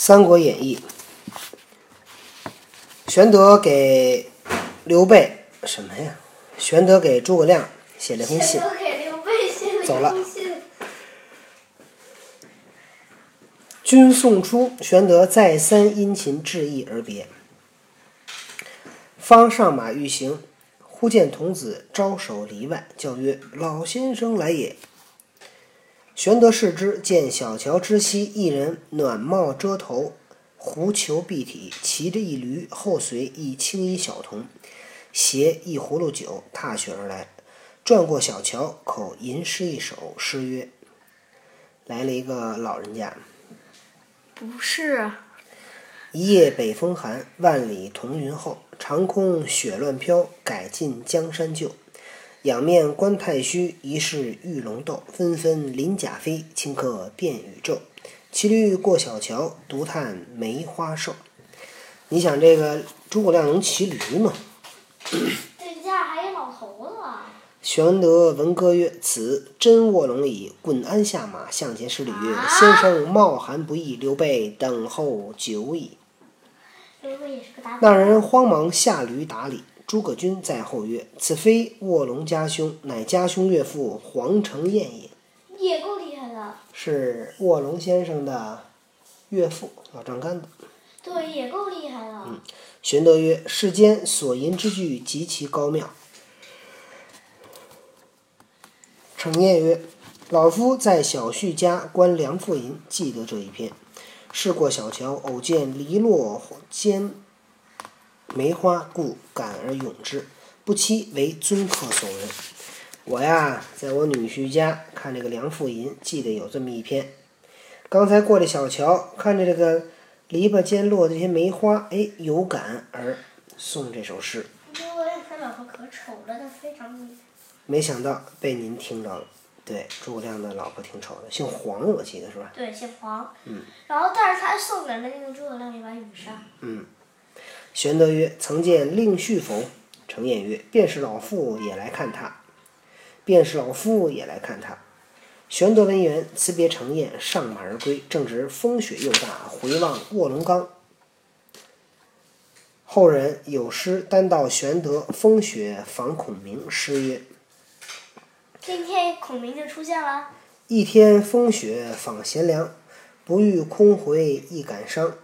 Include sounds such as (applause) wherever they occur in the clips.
三国演义》，玄德给刘备什么呀？玄德给诸葛亮写了封信走了。军送出，玄德再三殷勤致意而别。方上马欲行，忽见童子招手篱外，叫曰：“老先生来也。”玄德视之，见小桥之西，一人暖帽遮头，狐裘蔽体，骑着一驴，后随一青衣小童，携一葫芦酒，踏雪而来。转过小桥，口吟诗一首，诗曰：“来了一个老人家。”不是，一夜北风寒，万里彤云后。长空雪乱飘，改尽江山旧。仰面观太虚，疑是玉龙斗。纷纷鳞甲飞，顷刻变宇宙。骑驴过小桥，独叹梅花瘦。你想这个诸葛亮能骑驴吗？(coughs) 这家还有老头子。玄德闻歌曰：“此真卧龙矣！”滚鞍下马，向前施礼曰：“啊先生冒寒不易，刘备等候久矣。”那人慌忙下驴打礼。诸葛均在后曰：“此非卧龙家兄，乃家兄岳父黄承彦也，也够厉害的，是卧龙先生的岳父，老丈杆子。对，也够厉害的。玄德曰：“世间所吟之句极其高妙。”承彦曰：“老夫在小婿家观梁父吟，记得这一篇。试过小桥，偶见篱落间梅花，故感而咏之，不期为尊客所闻。我呀，在我女婿家看这个《梁父吟》，记得有这么一篇。刚才过这小桥，看着这个篱笆间落的这些梅花，哎，有感而送这首诗。诸葛亮他老婆可丑了，他非常厉害。没想到被您听着了。对，诸葛亮的老婆挺丑的，姓黄，我记得是吧？对，姓黄。嗯。然后，但是他送给了那个诸葛亮一把羽扇。嗯。玄德曰：“曾见令婿否？”程砚曰：“便是老妇也来看他。”便是老夫也来看他。玄德闻言，辞别程砚，上马而归。正值风雪又大，回望卧龙岗。后人有诗单道玄德风雪访孔明，诗曰：“今天孔明就出现了。一天风雪访贤良，不遇空回亦感伤。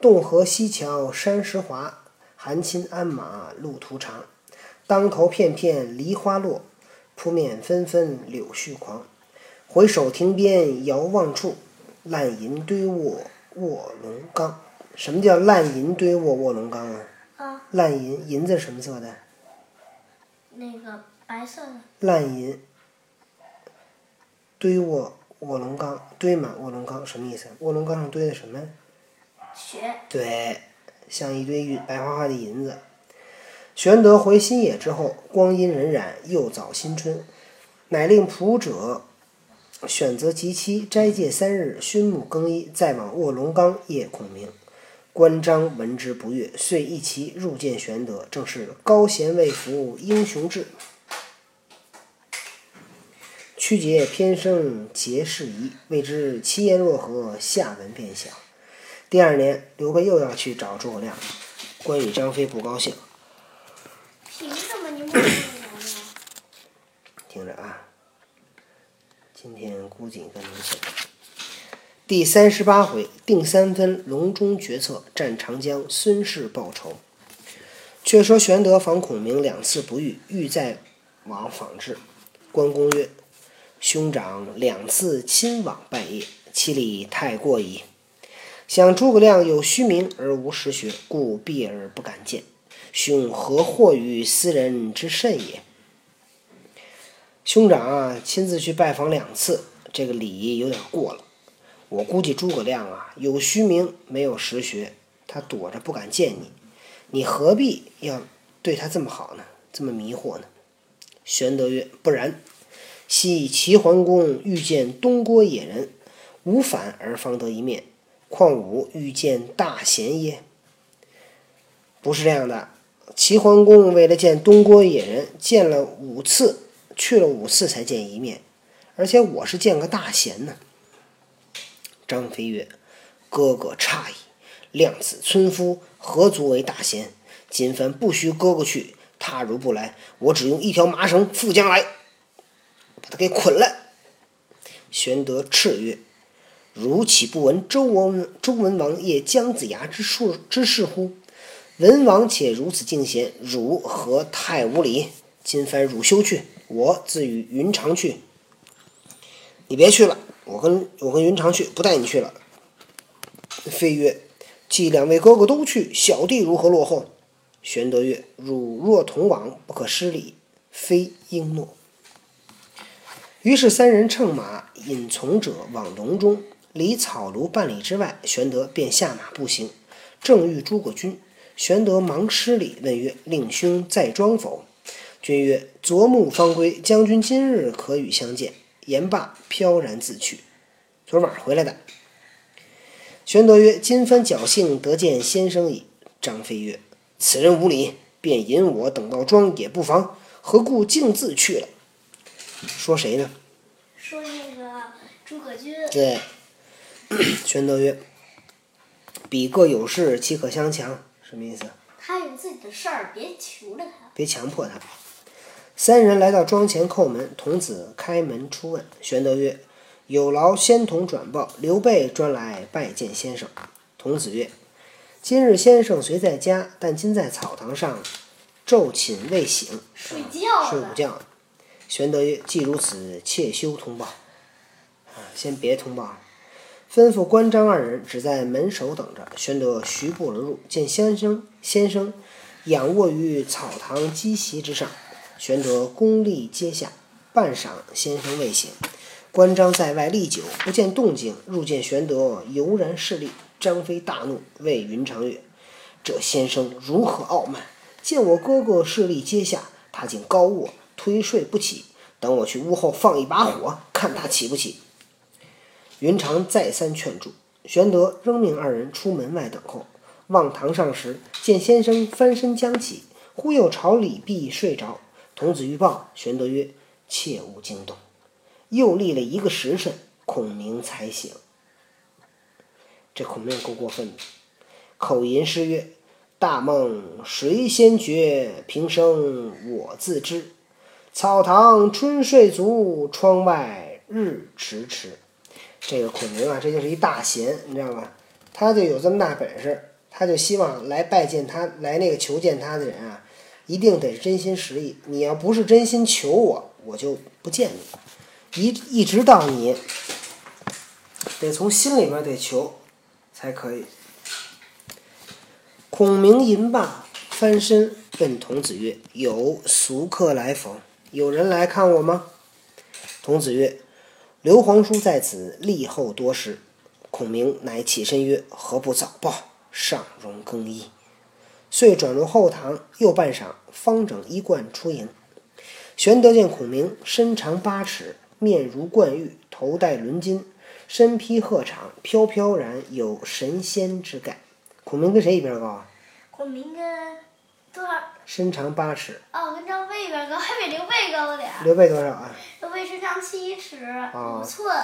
洞河西桥山石滑，寒侵鞍马路途长。当头片片梨花落，扑面纷纷柳絮狂。回首亭边遥望处，烂银堆卧卧龙岗。什么叫烂银堆卧卧龙岗啊？啊，烂银，银子是什么色的？那个白色的。烂银堆卧卧龙岗，堆满卧龙岗什么意思？卧龙岗上堆的什么？对，像一堆白花花的银子。玄德回新野之后，光阴荏苒，又早新春，乃令仆者选择吉期，斋戒三日，熏沐更衣，再往卧龙岗谒孔明。关张闻之不悦，遂一齐入见玄德，正是高贤未服英雄志。曲节偏生节事宜，未知其言若何，下文便晓。第二年，刘备又要去找诸葛亮，关羽、张飞不高兴。凭什么你摸不来呢？(coughs) 听着啊，今天估计跟您讲。第三十八回，定三分，隆中决策，战长江，孙氏报仇。却说玄德访孔明两次不遇，欲再往访之。关公曰：“兄长两次亲往拜谒，其礼太过矣。想诸葛亮有虚名而无实学，故避而不敢见。兄何惑于斯人之甚也？”兄长啊，亲自去拜访两次，这个礼有点过了。我估计诸葛亮啊，有虚名没有实学，他躲着不敢见你，你何必要对他这么好呢？这么迷惑呢？玄德曰：“不然，昔齐桓公遇见东郭野人，无反而方得一面，况吾遇见大贤耶？”不是这样的。齐桓公为了见东郭野人，见了五次，去了五次才见一面，而且我是见个大贤呢。张飞曰：“哥哥诧异，量子村夫何足为大贤？今番不许哥哥去，他如不来，我只用一条麻绳缚将来，把他给捆了。玄德叱曰：“汝岂不闻周文周文王夜姜子牙之术之事乎？文王且如此敬贤，汝何太无礼？今番汝休去，我自与云长去。你别去了，我跟我跟云长去，不带你去了。”飞曰：“既两位哥哥都去，小弟如何落后？”玄德曰：“汝若同往，不可失礼。”非应诺。于是三人乘马引从者往隆中，离草庐半里之外，玄德便下马步行，正遇诸葛均。玄德忙施礼，问曰：“令兄在庄否？”君曰：“昨暮方归，将军今日可与相见。”言罢，飘然自去。昨晚回来的。玄德曰：“今番侥幸得见先生矣。”张飞曰：“此人无礼，便引我等到庄也不妨，何故径自去了？”说谁呢？说那个诸葛均。对。(clears throat) 玄德曰：“彼各有事，岂可相强？”什么意思？他有自己的事儿，别求着他。别强迫他。三人来到庄前叩门，童子开门出问。玄德曰：“有劳仙童转报，刘备专来拜见先生。”童子曰：“今日先生虽在家，但今在草堂上昼寝未醒，睡觉睡午觉。”玄德曰：“既如此，切休通报。啊，先别通报。”吩咐关张二人只在门首等着。玄德徐步而入，见先生先生仰卧于草堂鸡席之上。玄德躬立阶下，半晌先生未醒。关张在外立久，不见动静，入见玄德犹然侍立。张飞大怒，谓云长曰：“这先生如何傲慢？见我哥哥侍立阶下，他竟高卧推睡不起。等我去屋后放一把火，看他起不起。”云长再三劝住，玄德仍命二人出门外等候。望堂上时，见先生翻身将起，忽又朝里壁睡着。童子欲报，玄德曰：“切勿惊动。”又立了一个时辰，孔明才醒。这孔明够过分的，口吟诗曰：“大梦谁先觉？平生我自知。草堂春睡足，窗外日迟迟。”这个孔明啊，这就是一大贤，你知道吧？他就有这么大本事，他就希望来拜见他、来那个求见他的人啊，一定得真心实意。你要不是真心求我，我就不见你。一一直到你得从心里边得求才可以。孔明吟罢，翻身问童子曰：“有俗客来否？有人来看我吗？”童子曰：刘皇叔在此立候多时，孔明乃起身曰：“何不早报？尚容更衣。”遂转入后堂，又半晌，方整衣冠出迎。玄德见孔明身长八尺，面如冠玉，头戴纶巾，身披鹤氅，飘飘然有神仙之感。孔明跟谁一边高啊？孔明跟多少？身长八尺。哦，跟张飞一边高，还比刘备高点。刘备多少啊？刘备身长七尺哦五寸，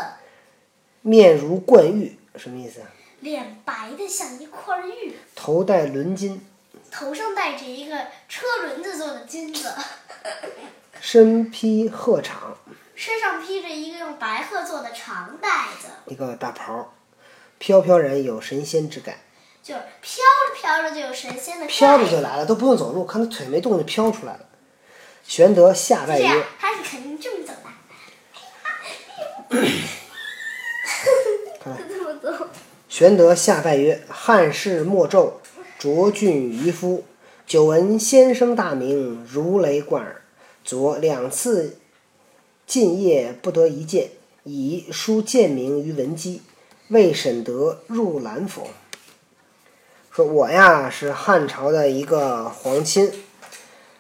面如冠玉，什么意思啊？脸白的像一块玉，头戴纶巾，头上戴着一个车轮子做的金子，(laughs) 身披鹤氅，(laughs) 身上披着一个用白鹤做的长带子，一个大袍，飘飘然有神仙之感。就是飘着飘着就有神仙的飘着就来了，都不用走路，看他腿没动就飘出来了。玄德下拜曰他是肯定这么走的。(laughs) (laughs) 看这么走，：“玄德下拜曰：汉室莫胄，卓俊渔夫，久闻先生大名，如雷贯耳。昨两次进夜不得一见，以书荐名于文姬，未审得入兰否？”说我呀是汉朝的一个皇亲，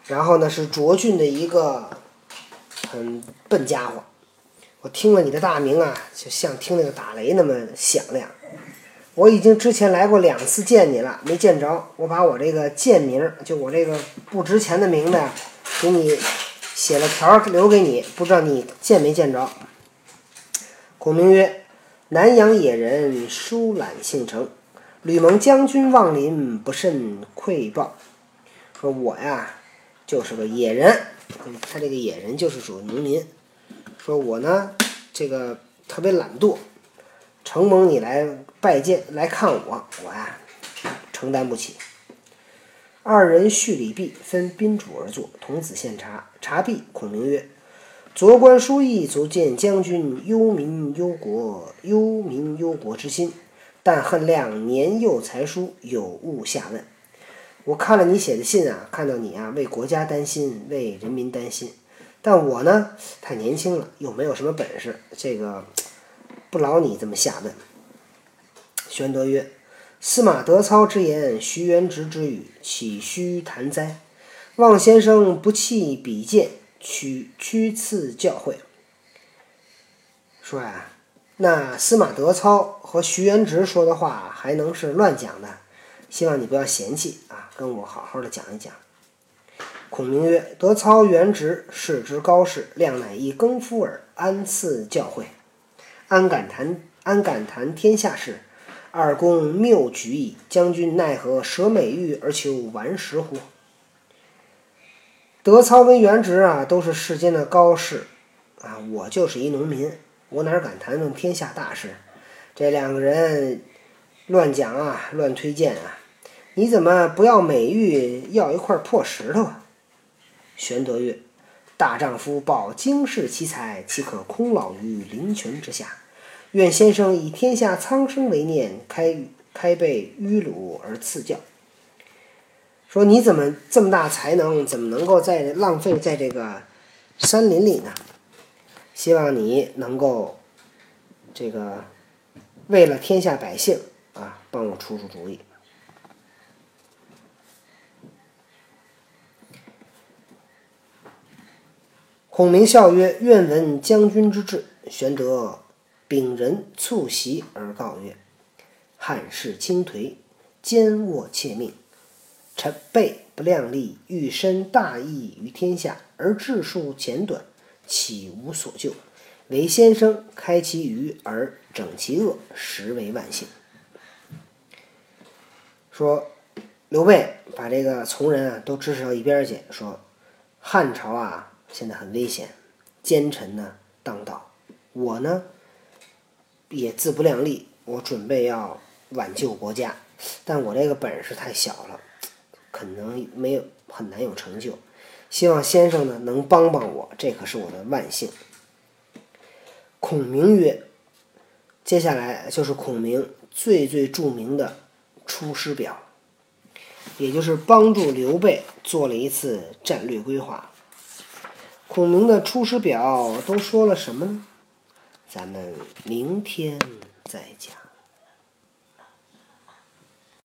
然后呢是卓俊的一个很笨家伙。我听了你的大名啊，就像听那个打雷那么响亮。我已经之前来过两次见你了，没见着。我把我这个贱名，就我这个不值钱的名字呀，给你写了条留给你，不知道你见没见着。孔明曰：“南阳野人疏懒性成，吕蒙将军望邻，不甚愧报。说我呀，就是个野人。他这个野人就是属农民。说我呢，这个特别懒惰，承蒙你来拜见来看我，我呀承担不起。二人叙礼毕，分宾主而坐。童子献茶，茶毕，孔明曰：“昨观书意，足见将军忧民忧国，忧民忧国之心。但恨亮年幼才疏，有误下问。我看了你写的信啊，看到你啊为国家担心，为人民担心。但我呢太年轻了，又没有什么本事，这个不劳你这么下问。”玄德曰。司马德操之言，徐元直之语，岂虚谈哉？望先生不弃比剑，取屈赐教诲。说呀，那司马德操和徐元直说的话，还能是乱讲的？希望你不要嫌弃啊，跟我好好的讲一讲。孔明曰：“德操、元直，世之高士，亮乃一耕夫耳，安赐教诲？安敢谈？安敢谈天下事？”二公谬举矣，将军奈何舍美玉而求顽石乎？德操跟元直啊，都是世间的高士，啊，我就是一农民，我哪敢谈论天下大事？这两个人乱讲啊，乱推荐啊！你怎么不要美玉，要一块破石头啊？玄德曰：“大丈夫抱经世奇才，岂可空老于林泉之下？”愿先生以天下苍生为念，开开背迂鲁而赐教。说你怎么这么大才能，怎么能够在浪费在这个山林里呢？希望你能够这个为了天下百姓啊，帮我出出主意。孔明笑曰：“愿闻将军之志。”玄德。秉人促席而告曰：“汉室倾颓，奸卧窃命，臣辈不量力，欲伸大义于天下，而治术浅短，岂无所救？唯先生开其愚而整其恶，实为万幸。”说刘备把这个从人啊都支持到一边去，说汉朝啊现在很危险，奸臣呢当道，我呢。也自不量力，我准备要挽救国家，但我这个本事太小了，可能没有很难有成就。希望先生呢能帮帮我，这可是我的万幸。孔明曰：“接下来就是孔明最最著名的《出师表》，也就是帮助刘备做了一次战略规划。孔明的《出师表》都说了什么呢？”咱们明天再讲。